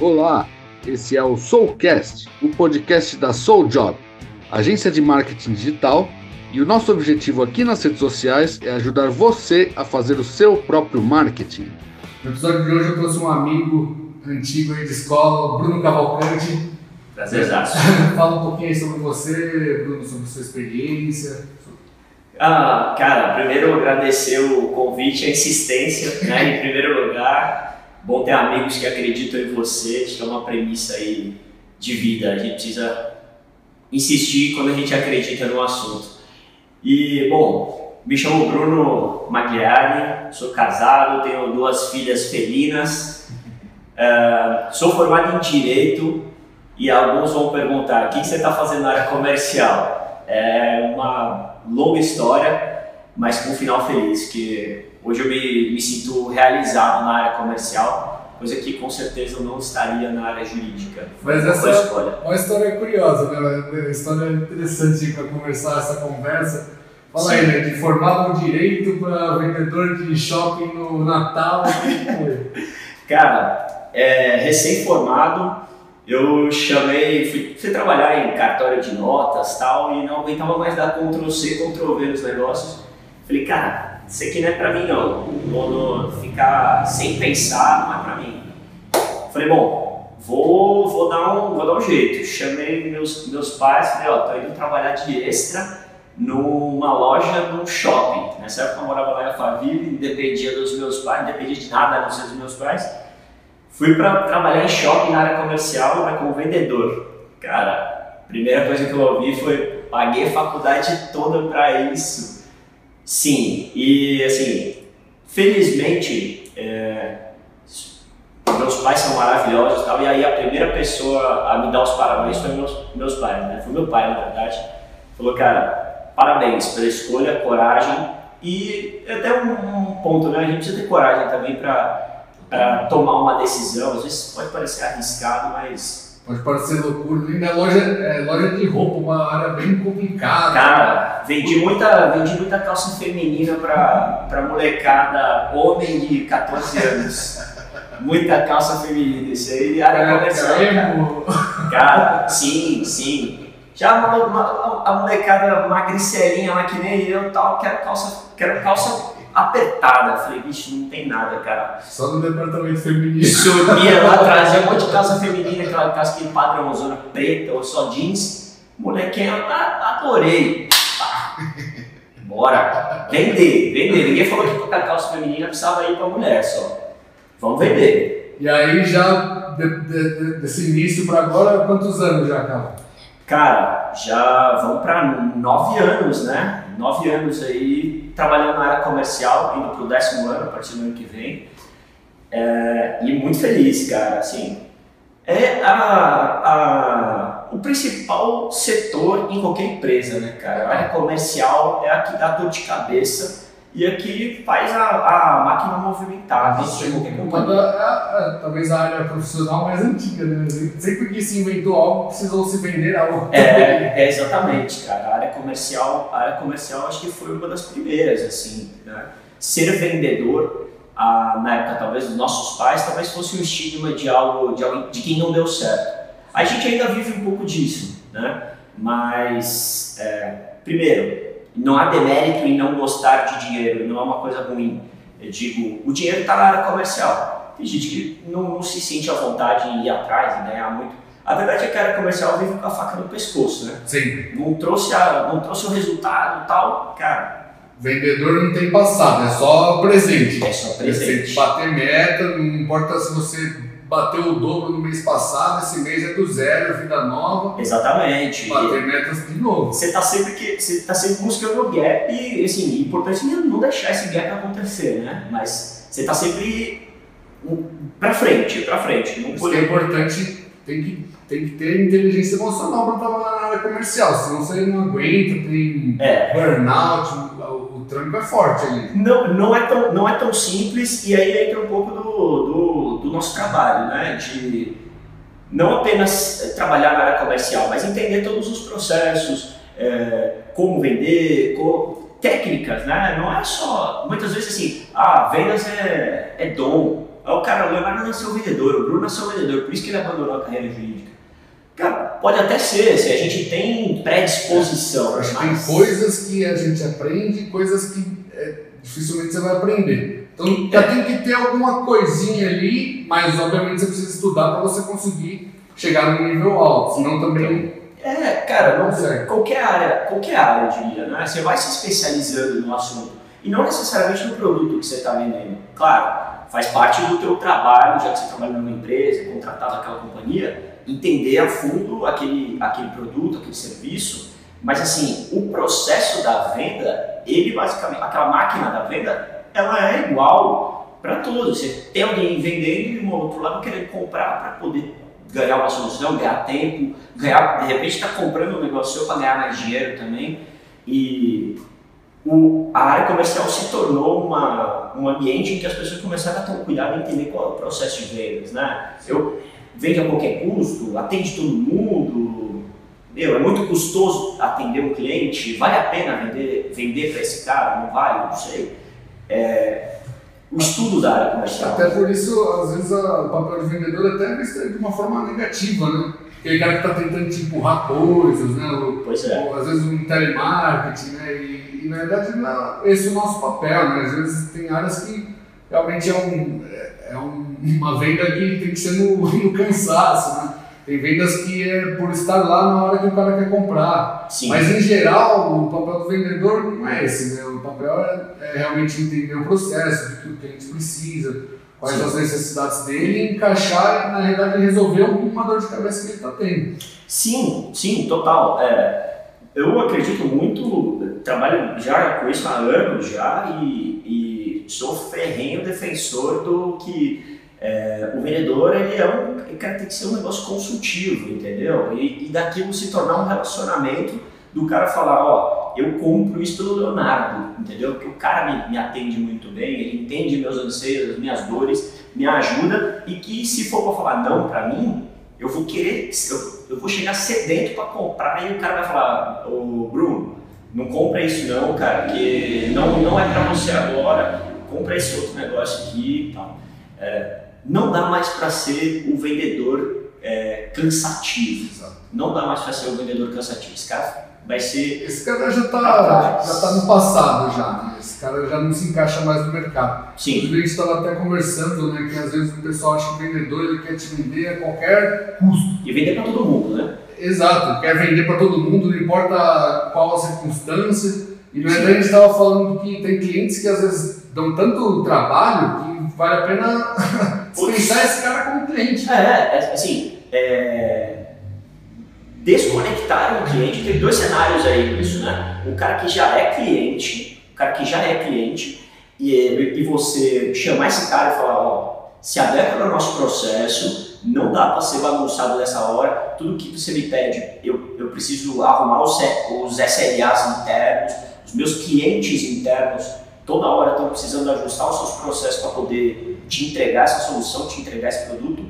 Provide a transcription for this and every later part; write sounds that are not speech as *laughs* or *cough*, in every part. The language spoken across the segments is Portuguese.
Olá, esse é o Soulcast, o podcast da Soul Job, agência de marketing digital, e o nosso objetivo aqui nas redes sociais é ajudar você a fazer o seu próprio marketing. No episódio de hoje eu trouxe um amigo antigo aí de escola, o Bruno Cavalcante. Prazerzaço. *laughs* Fala um pouquinho aí sobre você, Bruno, sobre sua experiência. Ah, cara, primeiro agradecer o convite, a insistência, né? Em primeiro lugar, bom ter amigos que acreditam em você, acho que é uma premissa aí de vida. A gente precisa insistir quando a gente acredita no assunto. E, bom, me chamo Bruno Magliari, sou casado, tenho duas filhas felinas, uh, *laughs* sou formado em Direito e alguns vão perguntar, o que você está fazendo na área comercial? É uma longa história, mas com um final feliz, que hoje eu me, me sinto realizado na área comercial, coisa que com certeza eu não estaria na área jurídica. Mas essa é uma história curiosa, né? Uma história interessante para conversar essa conversa. Fala aí, né? Um direito para vendedor de shopping no Natal. *laughs* Cara, é, recém-formado, eu chamei, fui, fui, trabalhar em cartório de notas tal, e não aguentava mais dar Ctrl C, Ctrl V nos negócios. Falei, cara, isso aqui não é pra mim não. Vou ficar sem pensar, não é pra mim. Falei, bom, vou, vou, dar, um, vou dar um jeito. Chamei meus, meus pais, falei, ó, tô indo trabalhar de extra numa loja num shopping. Nessa época eu morava lá em Alphaville, dependia dos meus pais, não dependia de nada a não ser dos meus pais. Fui para trabalhar em shopping na área comercial, mas como vendedor. Cara, a primeira coisa que eu ouvi foi: paguei faculdade toda para isso. Sim, e assim, felizmente, é, meus pais são maravilhosos e tal, e aí a primeira pessoa a me dar os parabéns foi meus, meus pais, né? Foi meu pai, na verdade. Falou, cara, parabéns pela escolha, coragem e até um, um ponto, né? A gente precisa ter coragem também para tomar uma decisão. Às vezes pode parecer arriscado, mas. Pode parecer loucura. E na loja, é, loja de roupa, uma área bem complicada. Cara, vendi muita, vendi muita calça feminina para molecada, homem de 14 anos. muita calça feminina. Isso aí, área é, comercial. Cara. cara, sim, sim. Já uma, uma, a molecada magricelinha lá que nem eu tal, quero calça, quero calça apertada. Eu falei, bicho, não tem nada, cara. Só no departamento feminino. Subia *laughs* lá, trazia um monte de calça feminina, aquela calça que padrão, zona preta ou só jeans. Molequinha, adorei. Bora. Vender, vender. Ninguém falou que a calça feminina precisava ir pra mulher só. Vamos vender. E aí já, de, de, de, desse início para agora, quantos anos já, cara? Cara, já vamos para nove anos, né? Nove anos aí trabalhando na área comercial, indo para o décimo ano, a partir do ano que vem. É, e muito feliz, cara. Assim, é a, a, o principal setor em qualquer empresa, né, cara? A área comercial é a que dá dor de cabeça e aqui faz a, a máquina movimentar dentro de qualquer companhia. É, talvez a área profissional mais antiga, né? Sempre que se inventou algo, precisou se vender algo. É, é, exatamente, cara. A área comercial, a área comercial acho que foi uma das primeiras, assim, né? Ser vendedor, a, na época talvez dos nossos pais, talvez fosse um estigma de algo, de, algo, de quem não deu certo. A gente ainda vive um pouco disso, né? Mas, é, primeiro, não há demérito em não gostar de dinheiro, não é uma coisa ruim. Eu digo, o dinheiro está na área comercial. Tem gente que não, não, se sente à vontade em ir atrás e ganhar muito. A verdade é que a área comercial vive com a faca no pescoço, né? Sim. Não trouxe, a, não trouxe o resultado tal, cara. Vendedor não tem passado, é só presente. É só presente. bater meta, não importa se você bateu o dobro no mês passado, esse mês é do zero, vida nova. Exatamente. Bater metas de novo. Você está sempre, que, você tá sempre buscando o gap e, assim, importante não deixar esse gap acontecer, né? Mas você está sempre para frente, para frente. Não Isso é importante, tem que, tem que ter inteligência emocional para trabalhar na área comercial, senão você não aguenta, tem é. burnout, o, o tranco é forte ali. Não, não, é tão, não é tão simples e aí entra um pouco do, do do nosso trabalho, né? De não apenas eh, trabalhar na área comercial, mas entender todos os processos, é, como vender, técnicas, né? Não é só, muitas vezes assim, ah, vendas é, é dom, Aí o cara, o Leonardo nasceu vendedor, o Bruno nasceu vendedor, por isso que ele abandonou a carreira jurídica. Cara, pode até ser, se a gente tem predisposição. Acho que tem coisas que a gente aprende e coisas que é, dificilmente você vai aprender. Então já tem que ter alguma coisinha ali, mas obviamente você precisa estudar para você conseguir chegar num nível alto, senão também. É, cara, Não qualquer área, qualquer área, eu diria, né? Você vai se especializando no assunto. E não necessariamente no produto que você está vendendo. Claro, faz parte do teu trabalho, já que você trabalha numa empresa, contratado naquela companhia, entender a fundo aquele, aquele produto, aquele serviço. Mas assim, o processo da venda, ele basicamente, aquela máquina da venda, ela é igual para todos. Você tem alguém vendendo e um outro lado querendo comprar para poder ganhar uma solução, ganhar tempo, ganhar, de repente está comprando um negócio seu para ganhar mais dinheiro também. E o, a área comercial se tornou uma, um ambiente em que as pessoas começaram a ter um cuidado em entender qual é o processo de vendas, né? Eu vende a qualquer custo, atende todo mundo, meu, é muito custoso atender um cliente, vale a pena vender, vender para esse cara, não vale, não sei. É, o estudo da área comercial. Até por isso, às vezes, o papel de vendedor até é visto de uma forma negativa, né? Aquele cara que está tentando te empurrar coisas, né? O- Pois é. ou, às vezes um telemarketing, né? E, e, na verdade não- esse é o nosso papel, né? Às vezes tem áreas que realmente é, um, é- é um- uma venda que tem que ser no, *laughs* no cansaço, né? Tem vendas que é por estar lá na hora que o cara quer comprar. Sim. Mas em geral, o papel do vendedor não é esse, né? O papel é, é realmente entender o processo, do que o cliente precisa, quais Sim. as necessidades dele e encaixar, na realidade, resolver alguma dor de cabeça que ele está tendo. Sim, sim, total. É, eu acredito muito, trabalho já com isso há anos já e, e sou ferrenho defensor do que é, o vendedor ele é um, cara, tem que ser um negócio consultivo, entendeu? E, e daquilo se tornar um relacionamento do cara falar, ó, eu compro isso do Leonardo, entendeu? Porque o cara me, me atende muito bem, ele entende meus anseios, as minhas dores, me ajuda e que se for para falar não para mim, eu vou querer, eu, eu vou chegar sedento para comprar e o cara vai falar, ô Bruno, não compra isso não, cara, porque não, não é para você agora, compra esse outro negócio aqui e tal. É, não dá mais para ser o vendedor é, cansativo. Não dá mais para ser o vendedor cansativo. Esse cara vai ser. Esse cara já está já tá no passado já, né? Esse cara já não se encaixa mais no mercado. Sim, Inclusive, a gente estava até conversando, né? Que às vezes o pessoal acha que o vendedor ele quer te vender a qualquer custo. e vender para todo mundo, né? Exato, quer vender para todo mundo, não importa qual a circunstância. E na verdade a gente estava falando que tem clientes que às vezes dão tanto trabalho que vale a pena *laughs* dispensar esse cara como cliente. É, é, assim, é, desconectar o cliente, tem dois cenários aí nisso, né? O cara que já é cliente, o cara que já é cliente, e, e você chamar esse cara e falar, ó, se adequa no nosso processo, não dá para ser bagunçado nessa hora, tudo que você me pede, eu, eu preciso arrumar os, os SLAs internos, os meus clientes internos, toda hora estão precisando ajustar os seus processos para poder te entregar essa solução, te entregar esse produto,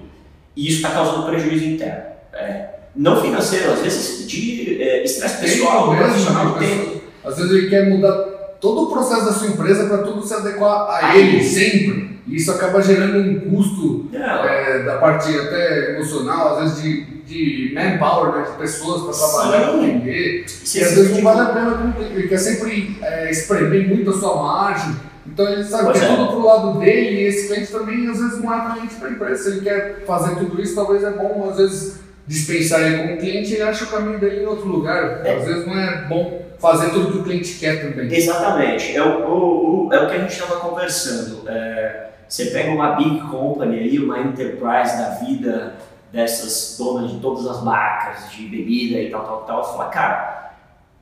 e isso está causando prejuízo interno. É, não financeiro, às vezes de é, estresse pessoal, mesmo, profissional, né? tempo. Às vezes ele quer mudar todo o processo da sua empresa para tudo se adequar a ele sempre. E isso acaba gerando um custo Não, é, da parte até emocional, às vezes de, de manpower, né, de pessoas para trabalhar, para vender. E às é vezes não vale a pena, ele quer sempre é, espremer muito a sua margem. Então ele sabe Pois que é é. tudo pro lado dele e esse cliente também às vezes não é cliente para a empresa. Se ele quer fazer tudo isso, talvez é bom às vezes dispensar ele como cliente e ele acha o caminho dele em outro lugar. É. Às vezes não é bom fazer tudo que o cliente quer também. Exatamente, é o, o- o- é o que a gente estava conversando. É, você pega uma big company aí, uma enterprise da vida dessas donas de todas as marcas de bebida e tal, tal, tal, e fala, cara,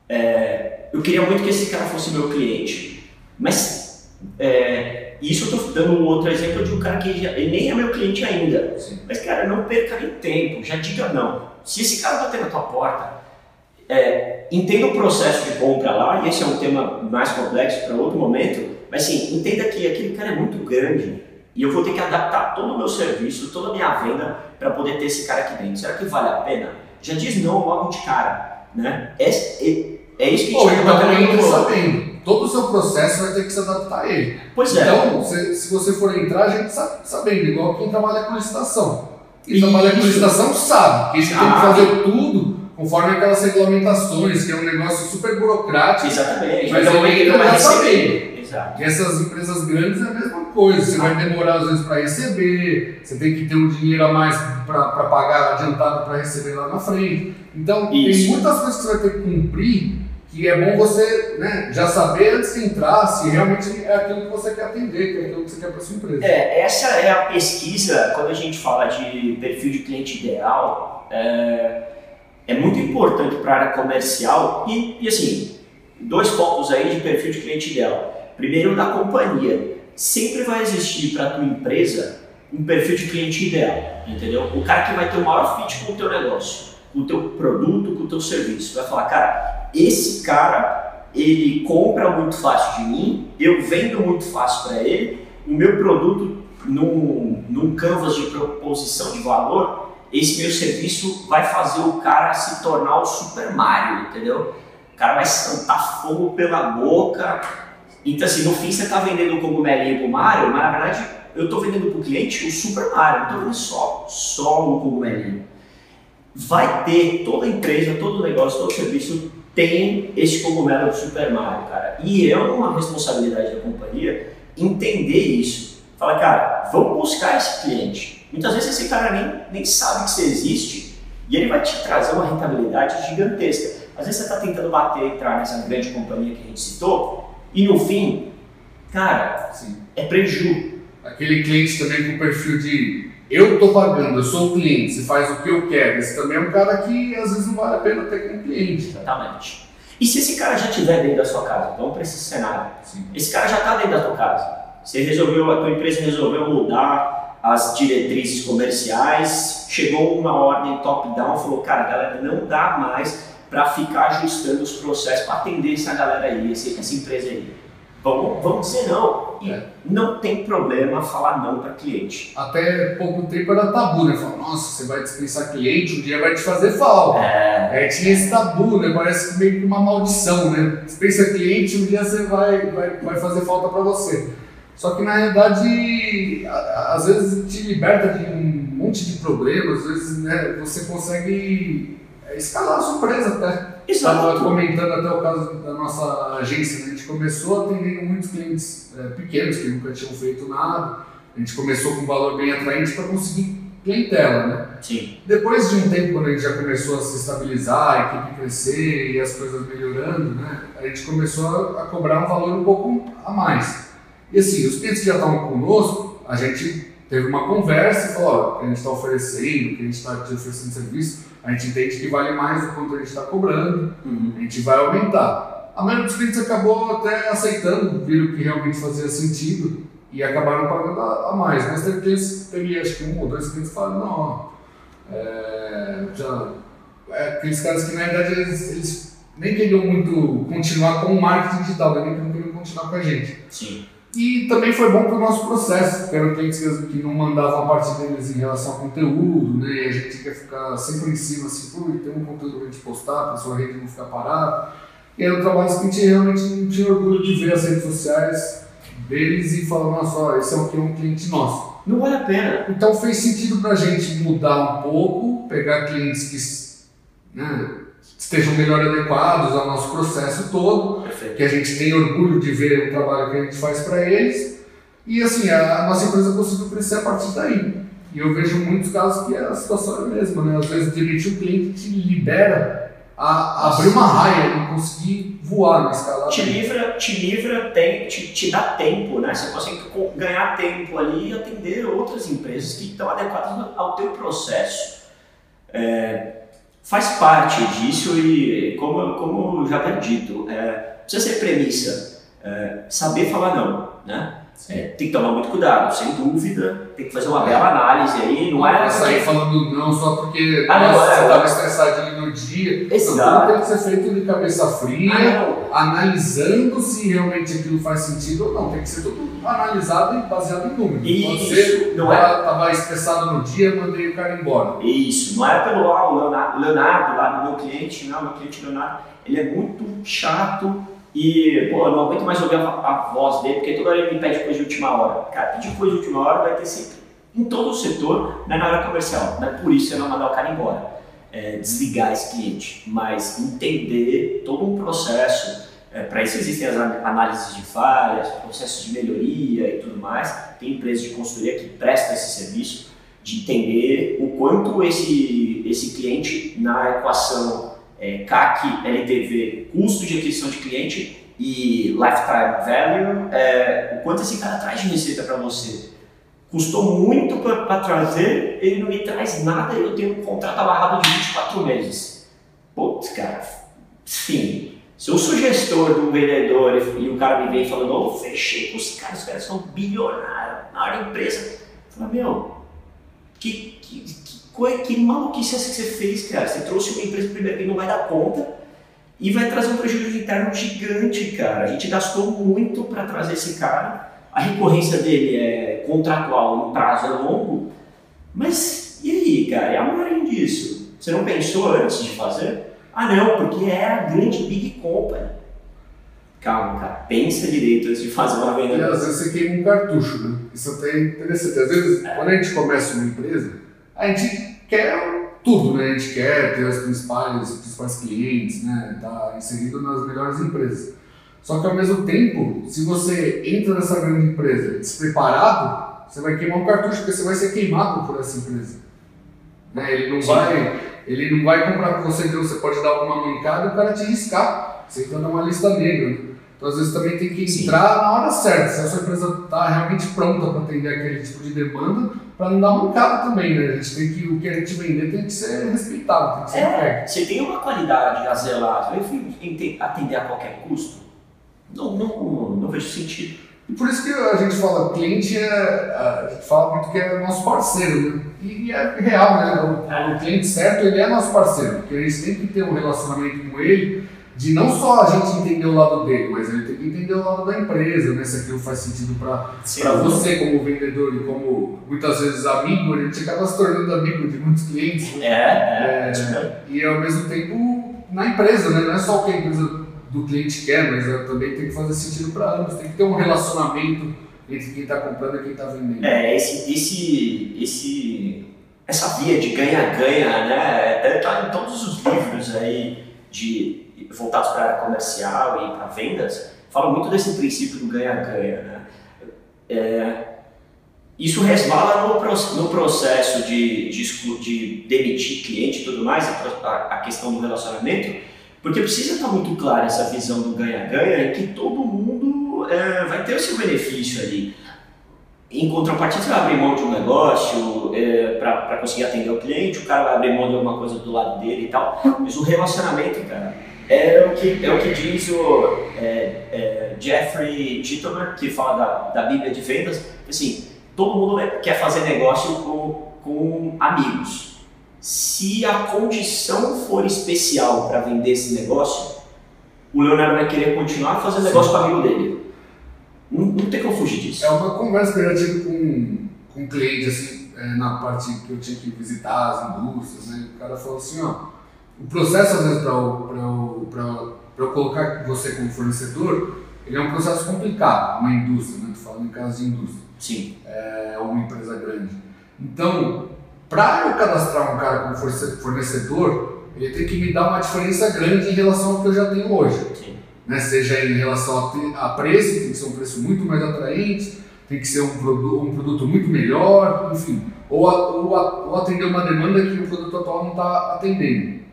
é, eu queria muito que esse cara fosse meu cliente, mas é, isso eu estou dando um outro exemplo de um cara que já, ele nem é meu cliente ainda, Sim. mas cara, não perca nem tempo, já diga não. Se esse cara bater na tua porta, é, entenda o processo de compra lá, e esse é um tema mais complexo para outro momento, mas sim, entenda que aquele cara é muito grande e eu vou ter que adaptar todo o meu serviço, toda a minha venda para poder ter esse cara aqui dentro. Será que vale a pena? Já diz não logo de cara, né? É, é, é isso que a gente então tá entra falando. sabendo. todo o seu processo vai ter que se adaptar a ele. Pois é. Então, se, se você for entrar, a gente sabe, sabendo, igual quem trabalha com licitação. Quem trabalha com licitação sabe que a gente tem que fazer tudo conforme aquelas regulamentações, que é um negócio super burocrático. Exatamente. Mas então, ele ele não vai receber. Exato. E essas empresas grandes é a mesma coisa. Você vai demorar às vezes para receber, você tem que ter um dinheiro a mais para pagar adiantado para receber lá na frente. Então, Isso. tem muitas coisas que você vai ter que cumprir que é bom você né, já saber antes de entrar se realmente é aquilo que você quer atender, que é aquilo que você quer para sua empresa. É, essa é a pesquisa, quando a gente fala de perfil de cliente ideal, é, é muito importante para a área comercial e, e, assim, dois focos aí de perfil de cliente ideal. Primeiro, da companhia. Sempre vai existir para a tua empresa um perfil de cliente ideal, entendeu? O cara que vai ter o maior fit com o teu negócio, com o teu produto, com o teu serviço. Vai falar, cara, esse cara, ele compra muito fácil de mim, eu vendo muito fácil para ele, o meu produto num, num canvas de proposição de valor, esse meu serviço vai fazer o cara se tornar o Super Mario, entendeu? O cara vai cantar fogo pela boca. Então, assim, no fim você está vendendo o cogumelinho pro Mario, mas na verdade eu estou vendendo para o cliente o Super Mario, não só, só o cogumelinho. Vai ter, toda empresa, todo negócio, todo serviço tem esse cogumelo do Super Mario, cara. E é uma responsabilidade da companhia entender isso. Fala, cara, vamos buscar esse cliente. Muitas vezes esse cara nem, nem sabe que você existe e ele vai te trazer uma rentabilidade gigantesca. Às vezes você está tentando bater, entrar nessa grande companhia que a gente citou e no fim, cara, Sim. é preju. Aquele cliente também com perfil de eu estou pagando, eu sou o cliente, você faz o que eu quero. Esse também é um cara que às vezes não vale a pena ter como cliente. Exatamente. E se esse cara já estiver dentro da sua casa, vamos para esse cenário. Sim. Esse cara já está dentro da tua casa. Você resolveu, a tua empresa resolveu mudar as diretrizes comerciais, chegou uma ordem top-down, falou, cara, galera, não dá mais para ficar ajustando os processos para atender essa galera aí, esse- essa empresa aí. Vamos, vamos dizer não. E É. não tem problema falar não para cliente. Até pouco tempo era tabu, né? Falar, nossa, você vai dispensar cliente, um dia vai te fazer falta. É, É, tinha esse tabu, né? Parece meio que uma maldição, né? Dispensa cliente, um dia você vai, vai, vai fazer falta para você. Só que na realidade, às vezes te liberta de um monte de problemas, às vezes né, você consegue escalar a sua empresa até. Estava comentando até o caso da nossa agência, né? a gente começou atendendo muitos clientes é, pequenos que nunca tinham feito nada. A gente começou com um valor bem atraente para conseguir clientela, né? Sim. Depois de um tempo, quando a gente já começou a se estabilizar, a equipe crescer e as coisas melhorando, né, a gente começou a, a cobrar um valor um pouco a mais. E assim, os clientes que já estavam conosco, a gente teve uma conversa e falou, ó, o que a gente está oferecendo, o que a gente está te oferecendo serviço, a gente entende que vale mais do quanto a gente está cobrando, Uhum. a gente vai aumentar. A maioria dos clientes acabou até aceitando, viram que realmente fazia sentido e acabaram pagando a, a mais. Mas teve clientes, teve acho que um ou dois clientes que falaram, não, ó, é, já, é, aqueles caras que na verdade eles, eles nem queriam muito continuar com o marketing digital, nem queriam continuar com a gente. Sim. E também foi bom para o nosso processo, porque eram clientes que, não mandavam a parte deles em relação ao conteúdo, né? E a gente quer ficar sempre em cima, assim, pô, tem um conteúdo para a gente postar, para a sua rede não ficar parada. E eram trabalhos que a gente realmente não tinha orgulho de ver as redes sociais deles e falar, nossa, ó, esse é um, um cliente nosso. Não vale a pena. Então fez sentido para a gente mudar um pouco, pegar clientes que né, estejam melhor adequados ao nosso processo todo, Perfeito. que a gente tem orgulho de ver o trabalho que a gente faz para eles. E assim, a, a nossa empresa conseguiu crescer a partir daí. E eu vejo muitos casos que a situação é a mesma, né? Às vezes demitir o cliente te libera a, a abrir uma raia e conseguir voar na escalada. Te livra, te livra, tem, te, te dá tempo, né? Você consegue co- ganhar tempo ali e atender outras empresas que estão adequadas ao teu processo. É, faz parte disso e, como, como já havia dito, é, precisa ser premissa, é, saber falar não, né? É, tem que tomar muito cuidado, sem dúvida, tem que fazer uma bela análise aí, não Não é é sair falando não só porque Ah, nossa, é, você é. estava estressado ali no dia. Exato. Não, tudo tem que ser feito de cabeça fria. Ah, analisando se realmente aquilo faz sentido ou não. Tem que ser tudo analisado e baseado em números. Isso, ser, não é? Estava estressado no dia, mandei o cara embora. Isso, não é pelo ah, o Leonardo, Leonardo lá do meu cliente, não, meu cliente Leonardo, ele é muito chato e, pô, eu não aguento mais ouvir a, a, voz dele, porque toda hora ele me pede coisa de última hora. Cara, pedir coisa de última hora vai ter sempre em todo o setor, não é na área comercial. Não é por isso que você não mandar o cara embora. É, desligar esse cliente, mas entender todo um processo. É, Para isso existem as análises de falhas, processos de melhoria e tudo mais. Tem empresas de consultoria que prestam esse serviço de entender o quanto esse, esse cliente na equação é, CAC, LTV, custo de aquisição de cliente e lifetime value, é, o quanto esse cara traz de receita para você. Custou muito para trazer, ele não me traz nada e eu tenho um contrato amarrado de 24 meses. Putz, cara, sim. Se eu sou gestor de um vendedor e, o cara me vem falando, oh, fechei com os caras, os caras são bilionários da empresa. Eu falo, meu, que, que, que, que maluquice essa que você fez, cara? Você trouxe uma empresa que não vai dar conta e vai trazer um prejuízo interno gigante, cara. A gente gastou muito para trazer esse cara. A recorrência dele é contratual, em prazo é longo. Mas e aí, cara? E a margem disso? Você não pensou antes de fazer? Ah, não, porque é a grande big company. Calma, cara, pensa direito antes de fazer uma venda. E às vezes você queima um cartucho, né? Isso até é interessante. Às vezes, é. quando a gente começa uma empresa, a gente quer tudo, né? A gente quer ter os principais, os principais clientes, né? Tá inserido nas melhores empresas. Só que ao mesmo tempo, se você entra nessa grande empresa despreparado, você vai queimar um cartucho porque você vai ser queimado por essa empresa. Né? Ele não vai, ele não vai comprar com você, então você pode dar alguma mancada e o cara te riscar. Você entra numa lista negra. Né? Então, às vezes, também tem que entrar Sim. na hora certa. Se a sua empresa está realmente pronta para atender aquele tipo de demanda, para não dar mancada também, né? A gente tem que, o que a gente vender tem que ser respeitado, tem que ser é, Você tem uma qualidade a zelar, eu fui atender a qualquer custo. Não, não, não vejo sentido. E por isso que a gente fala, cliente é, a gente fala muito que é nosso parceiro, né? E é real, né? O, é. o cliente certo, ele é nosso parceiro, porque a gente tem que ter um relacionamento com ele de não só a gente entender o lado dele, mas ele tem que entender o lado da empresa, né? Se aquilo faz sentido para você como vendedor e como muitas vezes amigo, a gente acaba se tornando amigo de muitos clientes. Né? É, é, é, E ao mesmo tempo na empresa, né? Não é só o que a empresa do cliente quer, mas é, também tem que fazer sentido para ambos, tem que ter um relacionamento entre quem está comprando e quem está vendendo. É, esse, esse, esse, essa via de ganha-ganha, né? Está em todos os livros aí de voltados para a área comercial e para vendas, falam muito desse princípio do ganha-ganha. Né? É, isso resvala no, no processo de, de, de, demitir cliente e tudo mais, a, a, questão do relacionamento, porque precisa estar muito clara essa visão do ganha-ganha e que todo mundo é, vai ter o seu benefício ali. Em contrapartida, você vai abrir mão de um negócio é, para conseguir atender o cliente, o cara vai abrir mão de alguma coisa do lado dele e tal, mas o relacionamento, cara, é o que, é o que diz o é, é, Jeffrey Titomer, que fala da, da Bíblia de Vendas, assim, todo mundo quer fazer negócio com, com amigos. Se a condição for especial para vender esse negócio, o Leonardo vai querer continuar fazendo negócio com o amigo dele. Não, não tem como fugir disso. É uma conversa que eu já tive com, com um cliente, assim, é, na parte que eu tinha que visitar as indústrias, né? O cara falou assim, ó, o processo, às vezes, para eu colocar você como fornecedor, ele é um processo complicado, uma indústria, né? Estou falando em caso de indústria. Sim. É uma empresa grande. Então, para eu cadastrar um cara como fornecedor, ele tem que me dar uma diferença grande em relação ao que eu já tenho hoje. Sim. Né? Seja em relação a, preço, tem que ser um preço muito mais atraente, tem que ser um, produ um produto muito melhor, enfim. Ou, a, ou, a, ou atender uma demanda que o produto atual não está atendendo.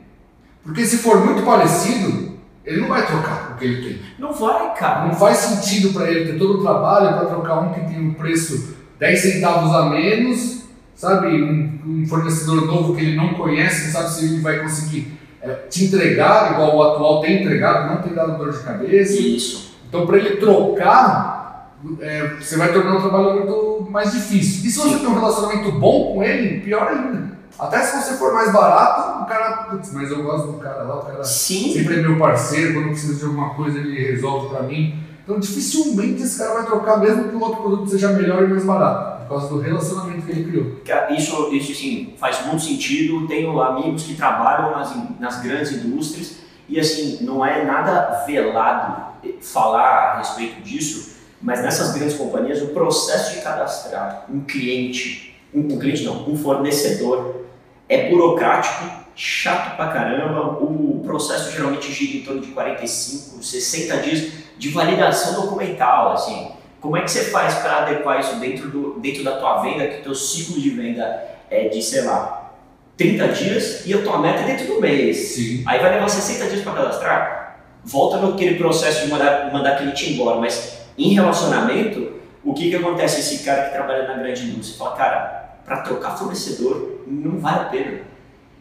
Porque se for muito parecido, ele não vai trocar o que ele tem. Não vai, cara. Não faz sentido para ele ter todo o trabalho para trocar um que tem um preço 10 centavos a menos, sabe? Um, um, fornecedor novo que ele não conhece, não sabe se ele vai conseguir é, te entregar igual o atual tem entregado, não tem dado dor de cabeça. Isso. Então, para ele trocar, é, você vai tornar o trabalho muito mais difícil. E se você tem um relacionamento bom com ele, pior ainda. Até se você for mais barato, o cara. Putz, mas eu gosto do cara lá, o cara Sim. sempre é meu parceiro, quando precisa de alguma coisa ele resolve para mim. Então dificilmente esse cara vai trocar, mesmo que o outro produto seja melhor e mais barato, por causa do relacionamento que ele criou. Isso, isso sim, faz muito sentido. Tenho amigos que trabalham nas, nas grandes indústrias E assim, não é nada velado falar a respeito disso, mas nessas grandes companhias o processo de cadastrar um cliente, um cliente não, um fornecedor é burocrático, chato pra caramba. O processo geralmente gira em torno de 45, 60 dias de validação documental, assim. Como é que você faz para adequar isso dentro, do, dentro da tua venda, que o teu ciclo de venda é de, sei lá, 30 dias e a tua meta é dentro do mês. Sim. Aí vai levar 60 dias para cadastrar. Volta naquele processo de mandar, mandar cliente embora, mas em relacionamento, o que que acontece esse cara que trabalha na grande indústria? Fala, cara, para trocar fornecedor não vale a pena.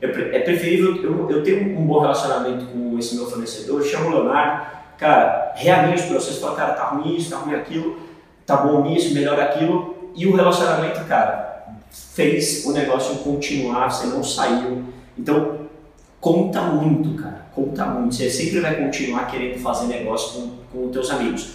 É, é preferível eu, eu ter um bom relacionamento com esse meu fornecedor, chamo o Leonardo, cara, realinha os processos, fala, cara, tá ruim isso, tá ruim aquilo, tá bom nisso, melhor aquilo, e o relacionamento, cara, fez o negócio continuar, você não saiu. Então, conta muito, cara, conta muito. Você sempre vai continuar querendo fazer negócio com, com os teus amigos.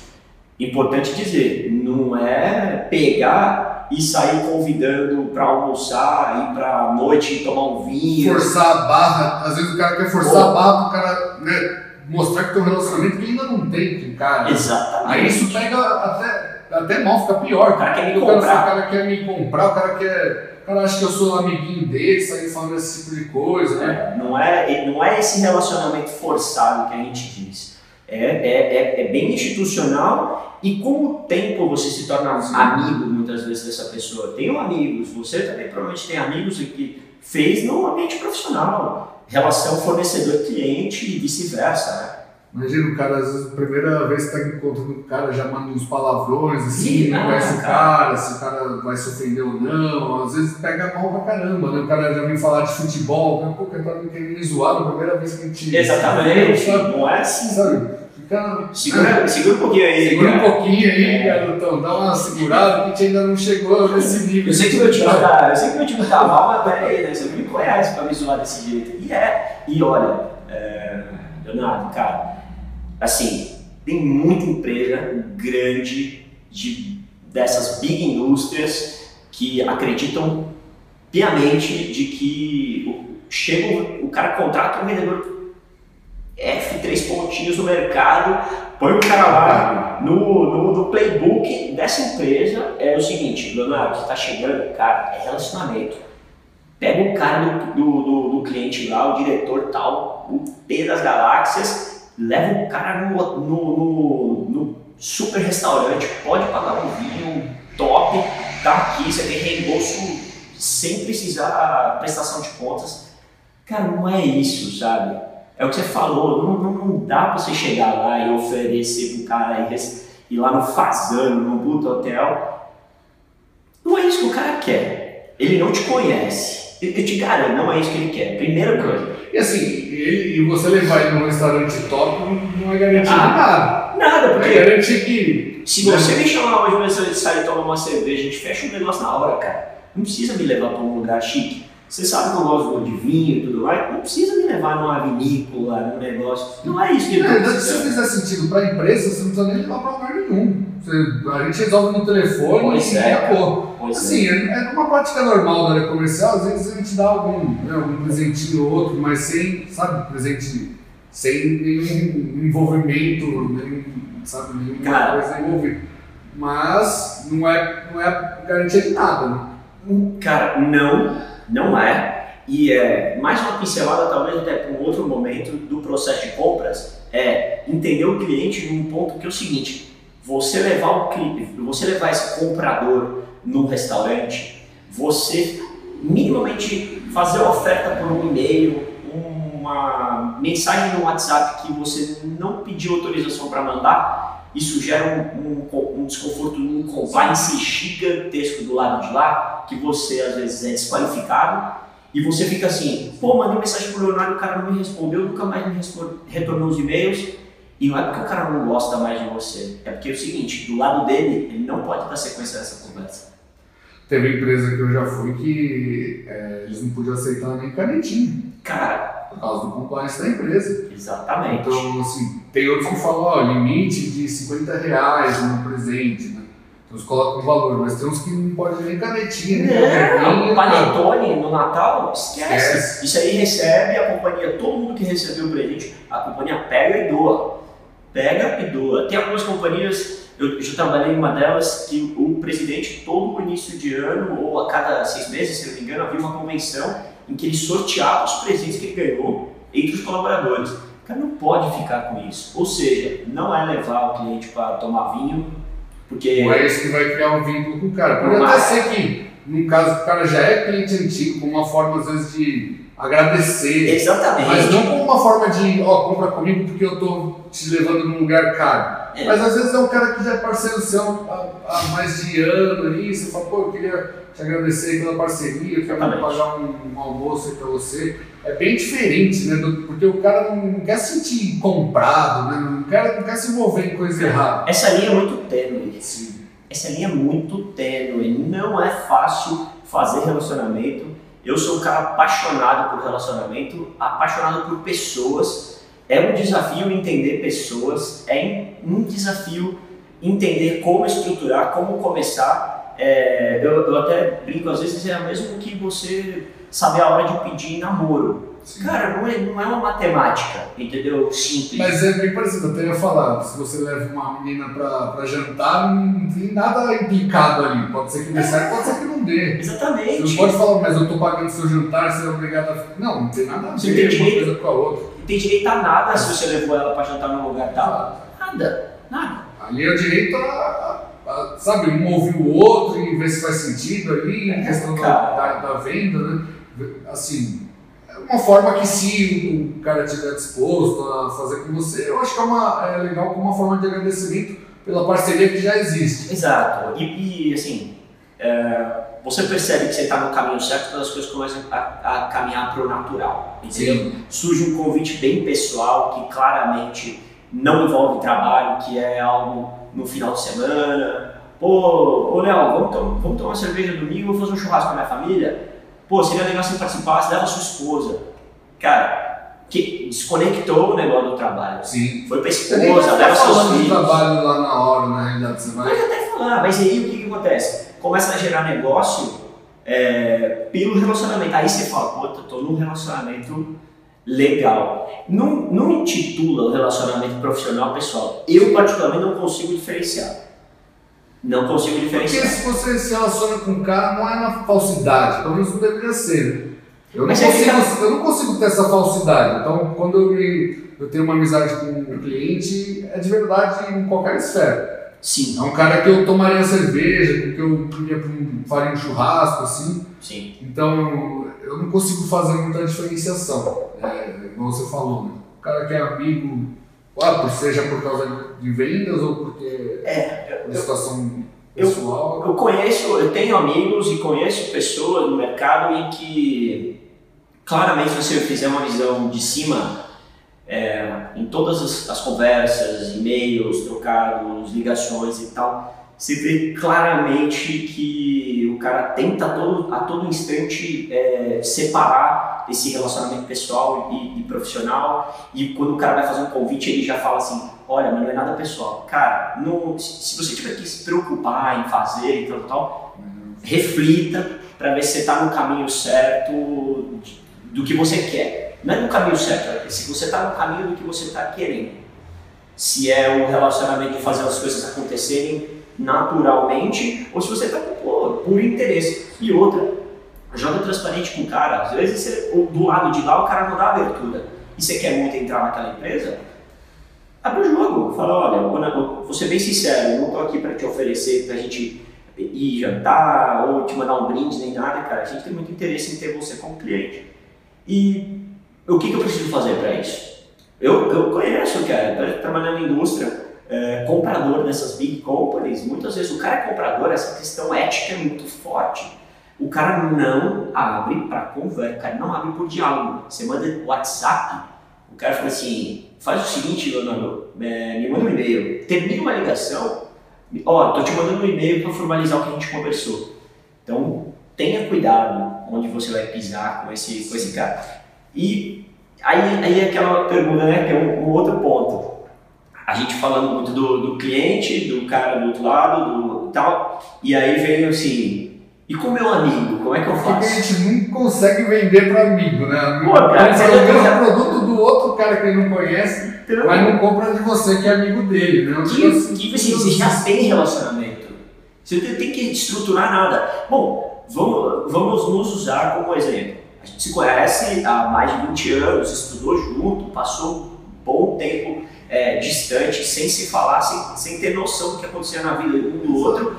Importante dizer, não é pegar e sair convidando para almoçar, ir para noite tomar um vinho. Forçar a barra, às vezes o cara quer forçar a barra pro cara né, mostrar que tem um relacionamento que ainda não tem com o cara. Exatamente. Aí isso pega até, até mal, fica pior. O cara quer me comprar. O cara quer me comprar, o cara quer. O cara acha que eu sou amiguinho dele, sair falando esse tipo de coisa, né? É, não, é, não é esse relacionamento forçado que a gente diz. É, é, é, é bem institucional e com o tempo você se torna Sim. amigo muitas vezes dessa pessoa. Tenho amigos, você também provavelmente tem amigos que fez no ambiente profissional, relação fornecedor-cliente e vice-versa, né? Imagina o cara, às vezes, a primeira vez que está encontrando o cara, já manda uns palavrões, assim, Sim, não conhece o cara, se o cara vai se ofender ou não. Às vezes pega mal pra caramba, né? O cara já vem falar de futebol, pô, o cara tá querendo me zoar na primeira vez que a gente. Exatamente, sabe? não é assim. Sabe? Fica, segura, segura um pouquinho aí. Segura cara. um pouquinho aí, é. garotão. Dá uma segurada que a gente ainda não chegou nesse nível. Eu sei que meu time tá, eu sei que meu time tá mal, mas peraí, né? Você me conhece pra me zoar desse jeito. E é, e olha, é, Leonardo, cara assim, tem muita empresa grande de, dessas big indústrias que acreditam piamente de que chega o cara contrata um vendedor F três pontinhos no mercado, põe o cara lá no, no, no, playbook dessa empresa é o seguinte, Leonardo, você está chegando, cara, é relacionamento. Pega o cara do, do, do, do cliente lá, o diretor tal, o P das galáxias, leva o cara no, no, no, no super restaurante, pode pagar um vinho top, tá aqui, você tem reembolso sem precisar prestação de contas. Cara, não é isso, sabe? É o que você falou, não, não, não dá pra você chegar lá e oferecer pro cara ir, ir lá no Fazano, no puto hotel. Não é isso que o cara quer. Ele não te conhece. Eu, te garanto, não é isso que ele quer. Primeira coisa. E assim, ele, e você levar ele num restaurante top não é garantia ah, nada. Nada, porque. É garantia que. Se você me chamar hoje no restaurante, sair e tomar uma cerveja, a gente fecha um negócio na hora, cara. Não precisa me levar para um lugar chique. Você sabe que eu gosto de vinho e tudo mais, não precisa me levar numa vinícola, num negócio. Não é isso que eu é, Se fizer sentido para a empresa, você não precisa nem levar para lugar nenhum. Você, a gente resolve no telefone pois e é, acabou. assim, é. é. uma prática normal da área comercial, às vezes a gente dá algum, né, algum presentinho ou outro, mas sem, sabe, presente sem nenhum envolvimento, nenhum, sabe, nenhuma Cara, coisa envolvida. Mas não é, não é garantia de nada, né? Cara, não não é. E é, mais uma pincelada, talvez até para um outro momento do processo de compras, é entender o cliente num ponto que é o seguinte: você levar o cliente, você levar esse comprador num restaurante, você minimamente fazer a oferta por um e-mail, uma mensagem no WhatsApp que você não pediu autorização para mandar, isso gera um, um, um desconforto, um compliance gigantesco do lado de lá, que você às vezes é desqualificado, e você fica assim, pô, mandei mensagem pro Leonardo, o cara não me respondeu, nunca mais me retornou os e-mails, e não é porque o cara não gosta mais de você, é porque é o seguinte, do lado dele, ele não pode dar sequência nessa conversa. Teve empresa que eu já fui que é, eles não podiam aceitar nem canetinha. Cara, por causa do compliance da empresa. Exatamente. Então, assim, tem outros que falam, ó, limite de 50 reais no presente, né? Uns colocam valor, mas tem uns que não pode nem canetinha, nem Não, caderninho, panetone no Natal, esquece. Esquece. Isso aí recebe a companhia, todo mundo que recebeu o presente, a companhia pega e doa. Pega e doa. Tem algumas companhias, eu já trabalhei em uma delas, que o presidente, todo início de ano, ou a cada seis meses, se não me engano, havia uma convenção em que ele sorteava os presentes que ele ganhou entre os colaboradores. O cara não pode ficar com isso. Ou seja, não é levar o cliente para tomar vinho, porque. Não é isso que vai criar um vínculo com o cara. Pode até ser que, no caso, o cara já é cliente antigo, como uma forma, às vezes, de agradecer. Exatamente. Mas não como uma forma de, ó, compra comigo porque eu tô te levando num lugar caro. É. Mas às vezes é um cara que já é parceiro seu há, há mais de ano ali, você fala, pô, eu queria te agradecer pela parceria, quero Exatamente. pagar um, um almoço aí pra você. É bem diferente, né? do- porque o cara não, não quer se sentir comprado, né? Não quer, não quer se envolver em coisa errada. Essa linha é muito tênue. Sim. Essa linha é muito tênue. Não é fácil fazer relacionamento. Eu sou um cara apaixonado por relacionamento, apaixonado por pessoas. É um desafio entender pessoas, é um desafio entender como estruturar, como começar. É, eu, eu até brinco, às vezes é o mesmo que você saber a hora de pedir namoro. Sim. Cara, não é, não é uma matemática, entendeu? Simples. Mas é bem parecido, eu até ia falar, se você leva uma menina pra, pra jantar, não tem nada implicado ali. Pode ser que dê certo, pode ser que não dê. Você Exatamente. não pode falar, mas eu tô pagando seu jantar, você é obrigado a. Não, não tem nada a Você ver tem uma direito. coisa com a outra. Não tem direito a nada se você levou ela pra jantar num lugar tal. Nada, nada. Ali é o direito a- sabe, um ouvir o outro e ver se faz sentido ali, em É, questão da, da, da venda, né? Assim, é uma forma que se o cara estiver disposto a fazer com você, eu acho que é, uma, é legal como uma forma de agradecimento pela parceria que já existe. Exato. E, e, assim, é, você percebe que você está no caminho certo quando as coisas começam a, a caminhar para o natural. Entendeu? Surge um convite bem pessoal que claramente não envolve trabalho, que é algo no final de semana. Pô, ô Léo, vamos, tom- vamos tomar uma cerveja domingo, vou fazer um churrasco com a minha família? Pô, seria legal se você participasse, leva a sua esposa. Cara, que desconectou o negócio do trabalho. Sim. Foi pra esposa, leva seus filhos. trabalho lá na hora, na realidade, você vai. Pode até falar, mas aí o que, que acontece? Começa a gerar negócio é, pelo relacionamento. Aí você fala, pô, tô num relacionamento legal. Não, não intitula o relacionamento profissional pessoal. Eu, particularmente, não consigo diferenciar. Não consigo Porque diferenciar. se você se relaciona com um cara, não é na falsidade, pelo menos não deveria ser. Eu não, consigo, eu não consigo ter essa falsidade. Então, quando eu, me- eu tenho uma amizade com um cliente, é de verdade em qualquer esfera. Sim, É um cara que eu tomaria cerveja, que eu ia faria um churrasco, assim. sim. Então, eu não consigo fazer muita diferenciação. É, igual você falou, né? O cara que é amigo, ah, por- seja por causa de vendas ou porque É, por situação eu- pessoal. Eu conheço, eu tenho amigos e conheço pessoas no mercado em que, claramente, se você fizer uma visão de cima, é, em todas as, as conversas, e-mails, trocados, ligações e tal, você vê claramente que o cara tenta a todo, a todo instante é, separar esse relacionamento pessoal e, e profissional. E quando o cara vai fazer um convite, ele já fala assim: Olha, mas não é nada pessoal. Cara, se, se você tiver que se preocupar em fazer e tal, tal, reflita para ver se você está no caminho certo do que você quer. Não é no caminho certo, é se você está no caminho do que você está querendo. Se é o relacionamento de fazer as coisas acontecerem naturalmente ou se você está por, interesse. E outra, joga transparente com o cara. Às vezes você, do lado de lá o cara não dá abertura e você quer muito entrar naquela empresa, abre o jogo. Fala, olha, eu vou na- ser bem sincero, eu não estou aqui para te oferecer para a gente ir jantar ou te mandar um brinde nem nada, cara. A gente tem muito interesse em ter você como cliente. E o que, que eu preciso fazer para isso? Eu, eu conheço, cara, trabalhando em indústria, é, comprador dessas big companies, muitas vezes o cara é comprador, essa questão ética é muito forte. O cara não abre para conversa, o cara não abre por diálogo. Você manda WhatsApp, o cara fala assim, faz o seguinte, Leonardo, é, me manda um e-mail, termina uma ligação, ó, tô te mandando um e-mail para formalizar o que a gente conversou. Então, tenha cuidado onde você vai pisar com esse, com esse cara. E aí, aí é aquela pergunta, né, que é um, um outro ponto. A gente falando muito do, do cliente, do cara do outro lado, do tal, e aí veio assim, e com meu amigo, como é que eu faço? Porque a gente não consegue vender para amigo, né? Amigo, Pô, cara, você o produto do outro cara que ele não conhece, Então, mas não compra de você que é amigo dele, né? Que, negócio- que assim, você já tem relacionamento. Você não tem que estruturar nada. Bom, vamos, vamos nos usar como exemplo. A gente se conhece há mais de 20 anos, estudou junto, passou um bom tempo é, distante, sem se falar, sem, sem ter noção do que acontecia na vida um do outro.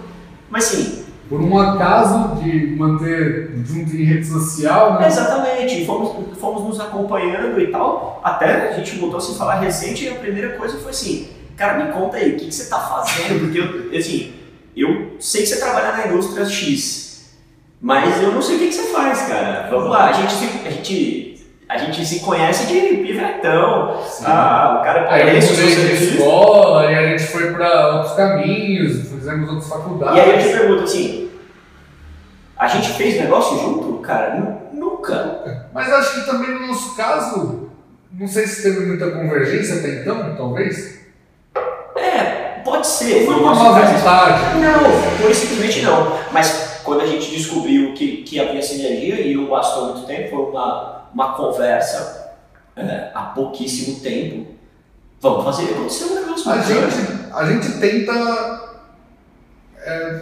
Mas assim, Por um acaso de manter junto em rede social, né? Exatamente, fomos, fomos nos acompanhando e tal, até a gente voltou a se falar recente e a primeira coisa foi assim, cara, me conta aí, o que, que você está fazendo? Porque eu, assim, eu sei que você trabalha na indústria X, mas eu não sei o que, que você faz, cara. Vamos lá, a gente a gente, a gente se conhece de pivetão, Sim. ah, o cara Aí eu mudei de escola, e a gente foi para outros caminhos, fizemos outras faculdades. E aí eu te pergunto assim, a gente fez negócio junto? Cara, nu- nunca. Mas acho que também no nosso caso, não sei se teve muita convergência até então, talvez. É, pode ser. Foi uma má vontade. Não, foi simplesmente não. Mas quando a gente descobriu que, que havia sinergia e não bastou muito tempo, foi uma, uma conversa é, há pouquíssimo tempo. Vamos fazer acontecer um negócio A bacana. gente, a gente tenta é,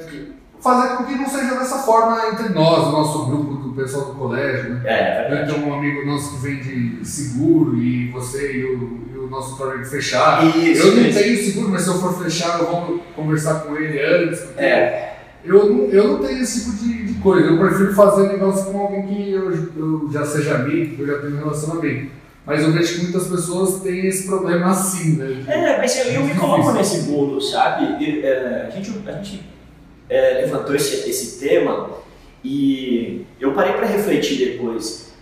fazer com que não seja dessa forma entre nós, o nosso grupo do pessoal do colégio, né? É, Eu verdade. tenho um amigo nosso que vende seguro e você e o, e o nosso outro amigo fecharam. Isso, eu não isso. tenho seguro, mas se eu for fechar, eu vou conversar com ele antes. porque É, Eu, não, eu não tenho esse tipo de, de coisa. Eu prefiro fazer negócio com alguém que eu, eu já seja amigo, que eu já tenho um relacionamento. Mas eu vejo que muitas pessoas têm esse problema assim, né? é, mas eu, eu me coloco nesse bolo, sabe? E, é, a gente, a gente é, levantou esse, esse tema e eu parei para refletir depois.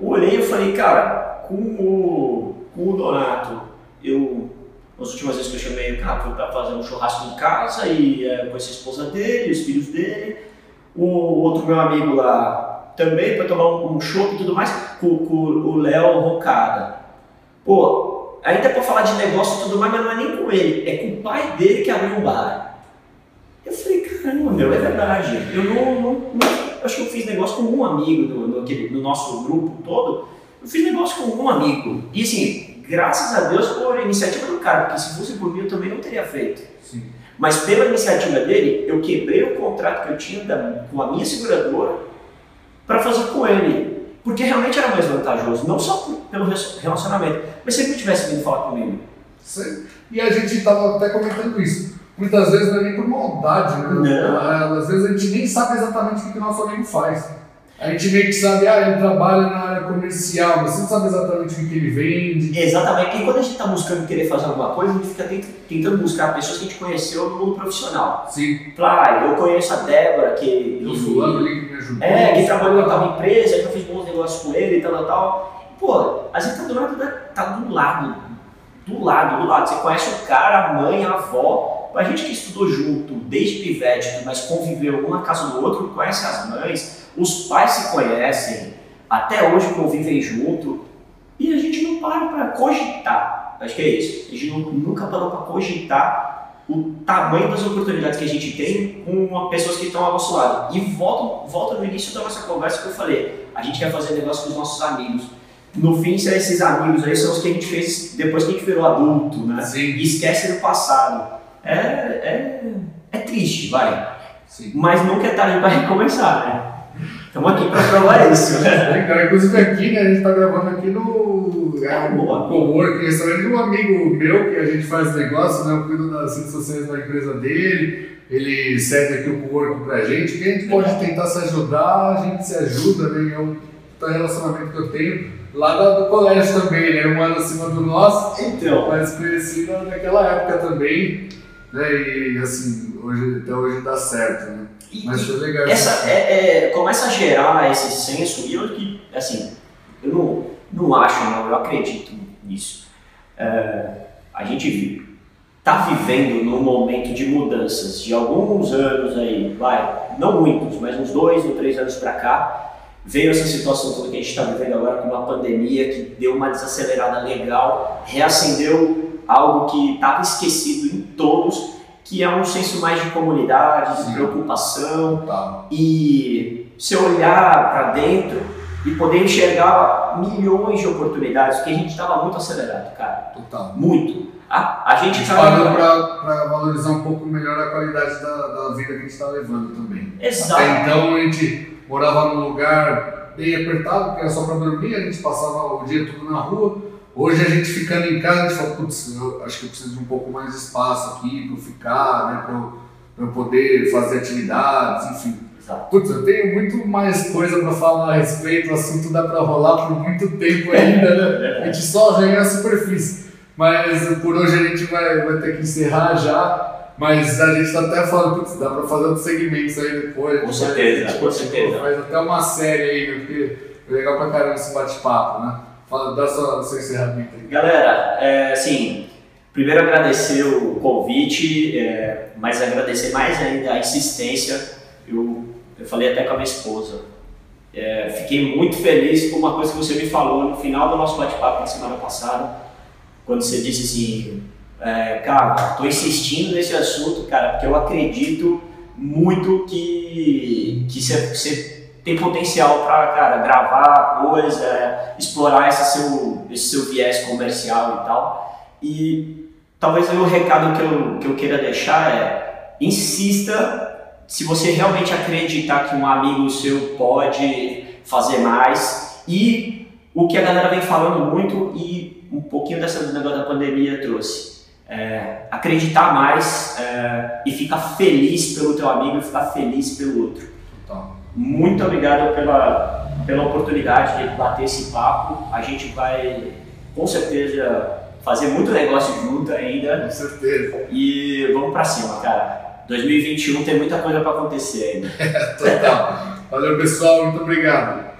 Eu olhei e falei, cara, com o, com o Donato, eu Nas últimas vezes que eu chamei o cara foi para fazer um churrasco em casa e é, a esposa dele, os filhos dele. O outro meu amigo lá também para tomar um, chopp e tudo mais com, com o Léo Rocada. Pô, ainda para falar de negócio e tudo mais, mas não é nem com ele, é com o pai dele que abriu um bar. Eu falei, caramba, meu, é verdade. Eu não, não, não- acho que eu fiz negócio com um amigo no, aquele- no nosso grupo todo. Eu fiz negócio com um amigo. E assim, graças a Deus por iniciativa do cara, porque se fosse por mim eu também não teria feito. Sim. Mas pela iniciativa dele, eu quebrei o contrato que eu tinha da- com a minha seguradora para fazer com ele. Porque realmente era mais vantajoso, não só por- pelo relacionamento, mas se ele não tivesse vindo falar comigo. Sei. E a gente estava até comentando isso. Muitas vezes não é nem por maldade, né? Não. Às vezes a gente nem sabe exatamente o que o nosso amigo faz. A gente meio que sabe, ah, ele trabalha na área comercial, mas você não sabe exatamente o que que ele vende. Exatamente. E quando a gente está buscando querer fazer alguma coisa, a gente fica tent- tentando buscar pessoas que a gente conheceu no mundo profissional. Sim, Fala, ah, eu conheço a Débora, que. o fulano ali que me ajudou. É, que trabalhou em tal empresa, eu fiz bons negócios com ele e tal, tal, tal. Pô, a gente tá do lado, da- tá do lado, do lado, do lado. Você conhece o cara, a mãe, a avó. A gente que estudou junto, desde pivete, mas conviveu um na casa do outro, conhece as mães, os pais se conhecem, até hoje convivem junto. E a gente não para pra cogitar. Acho que é isso. A gente nu- nunca parou pra cogitar o tamanho das oportunidades que a gente tem com pessoas que estão ao nosso lado. E volta, volta no início da nossa conversa que eu falei, a gente quer fazer negócio com os nossos amigos. No fim, se esses amigos aí são os que a gente fez depois que a gente virou adulto, né? Sim, E esquece do passado. É, é, é triste, vai. sim. Mas nunca é tarde para recomeçar, né? Estamos aqui para provar isso, né? Inclusive aqui, né, a gente tá gravando aqui no é, Boa. coworking, restaurante de um amigo meu que a gente faz negócio, né, eu cuido das redes sociais da empresa dele, ele cede aqui o coworking pra gente, que a gente pode tentar se ajudar, a gente se ajuda, né, é um relacionamento que eu tenho lá do, do colégio também, né, um ano acima do nosso, Então, mas conhecido naquela época também, né, e assim, hoje, até hoje dá certo, né, e- mas foi legal. essa é, é, começa a gerar esse senso e eu que assim eu não, não acho não eu acredito nisso É, a gente está vivendo num momento de mudanças de alguns anos aí vai não muitos mas uns dois ou três anos para cá veio essa situação toda que a gente está vivendo agora com uma pandemia que deu uma desacelerada legal reacendeu algo que estava esquecido todos, que é um senso mais de comunidade, de Sim. preocupação Total. e se olhar para dentro e poder enxergar milhões de oportunidades, porque a gente estava muito acelerado, cara, Total. muito. A, a gente gente tava- parou para valorizar um pouco melhor a qualidade da, da vida que a gente está levando também. Exato. Até então a gente morava num lugar bem apertado, porque era só para dormir, a gente passava o dia tudo na rua. Hoje a gente ficando em casa, a gente fala, putz, eu acho que eu preciso de um pouco mais de espaço aqui para eu ficar, né, para eu, pra eu poder fazer atividades, enfim. Putz, eu tenho muito mais coisa para falar a respeito, o assunto dá para rolar por muito tempo ainda, né? *laughs* A gente só arranha a superfície. Mas por hoje a gente vai, vai ter que encerrar já. Mas a gente tá até falando, putz, dá pra fazer outros segmentos aí depois. Com certeza, com certeza. Faz até uma série aí, né? Porque é legal pra caramba esse bate-papo, né? Fala, dá sua, seu encerramento aí. Galera, é, assim, primeiro agradecer o convite, é, mas agradecer mais ainda a insistência. Eu, eu falei até com a minha esposa. É, fiquei muito feliz com uma coisa que você me falou no final do nosso bate-papo na semana passada, quando você disse assim, é, cara, tô insistindo nesse assunto, cara, porque eu acredito muito que, que você tem potencial para, cara, gravar coisa, explorar esse seu, esse seu viés comercial e tal. E talvez o recado que eu, que eu queira deixar é, insista se você realmente acreditar que um amigo seu pode fazer mais e o que a galera vem falando muito e um pouquinho dessa negócio da pandemia trouxe. É, acreditar mais é, e ficar feliz pelo teu amigo e ficar feliz pelo outro. Muito obrigado pela, pela oportunidade de bater esse papo. A gente vai com certeza fazer muito negócio junto ainda Com certeza. e vamos pra cima, cara. 2021 tem muita coisa pra acontecer ainda. *laughs* Total. Valeu, pessoal. Muito obrigado.